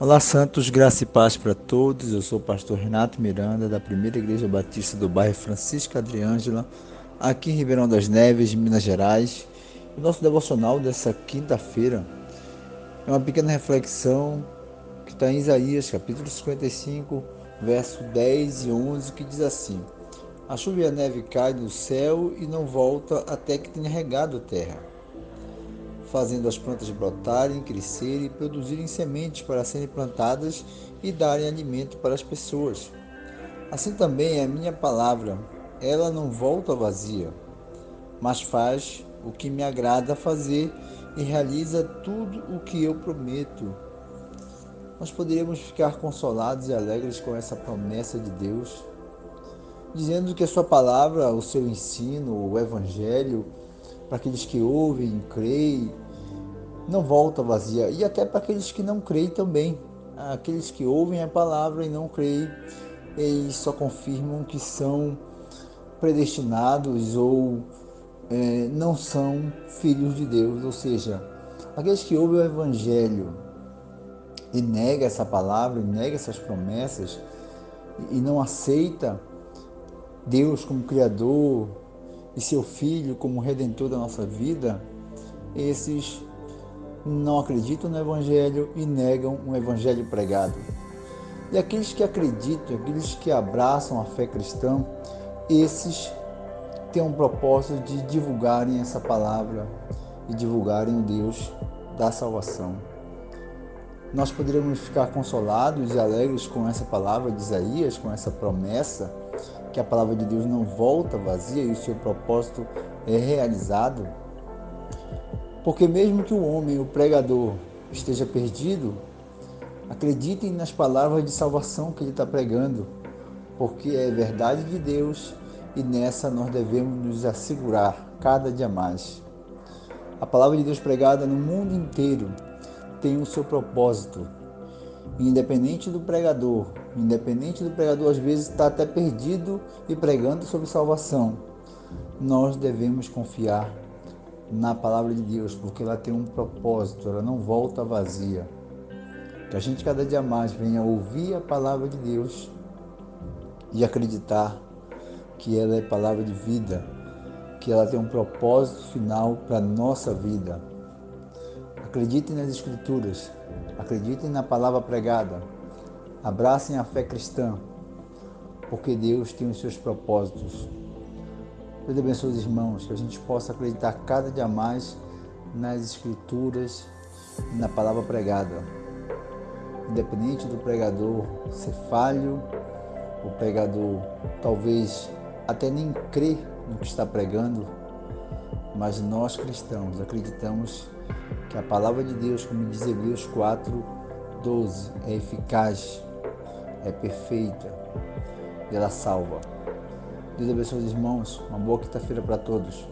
Olá, Santos, graça e paz para todos. Eu sou o pastor Renato Miranda, da Primeira Igreja Batista do bairro Francisco Adriângela, aqui em Ribeirão das Neves, Minas Gerais. O nosso devocional dessa quinta-feira é uma pequena reflexão que está em Isaías, capítulo 55, verso 10 e 11, que diz assim: A chuva e a neve caem do céu e não volta até que tenha regado a terra fazendo as plantas brotarem, crescerem e produzirem sementes para serem plantadas e darem alimento para as pessoas. Assim também é a minha palavra, ela não volta vazia, mas faz o que me agrada fazer e realiza tudo o que eu prometo. Nós poderíamos ficar consolados e alegres com essa promessa de Deus, dizendo que a sua palavra, o seu ensino, o evangelho, para aqueles que ouvem, creem, não volta vazia. E até para aqueles que não creem também. Aqueles que ouvem a palavra e não creem, eles só confirmam que são predestinados ou é, não são filhos de Deus. Ou seja, aqueles que ouvem o Evangelho e nega essa palavra, e nega essas promessas e não aceita Deus como Criador, e seu Filho como Redentor da nossa vida, esses não acreditam no Evangelho e negam o Evangelho pregado. E aqueles que acreditam, aqueles que abraçam a fé cristã, esses têm um propósito de divulgarem essa palavra e divulgarem o Deus da salvação. Nós poderíamos ficar consolados e alegres com essa palavra de Isaías, com essa promessa que a palavra de Deus não volta vazia e o seu propósito é realizado. Porque mesmo que o homem, o pregador, esteja perdido, acreditem nas palavras de salvação que ele está pregando, porque é verdade de Deus e nessa nós devemos nos assegurar cada dia mais. A palavra de Deus pregada no mundo inteiro tem o seu propósito independente do pregador, independente do pregador às vezes está até perdido e pregando sobre salvação, nós devemos confiar na palavra de Deus, porque ela tem um propósito, ela não volta vazia. Que a gente cada dia mais venha ouvir a palavra de Deus e acreditar que ela é palavra de vida, que ela tem um propósito final para a nossa vida. Acreditem nas Escrituras, acreditem na palavra pregada, abracem a fé cristã, porque Deus tem os seus propósitos. Deus abençoe os irmãos, que a gente possa acreditar cada dia mais nas Escrituras e na palavra pregada. Independente do pregador ser falho, o pregador talvez até nem crê no que está pregando, mas nós cristãos acreditamos que a palavra de Deus, como diz Hebreus 4, 12, é eficaz, é perfeita e ela salva. Deus abençoe os irmãos. Uma boa quinta-feira para todos.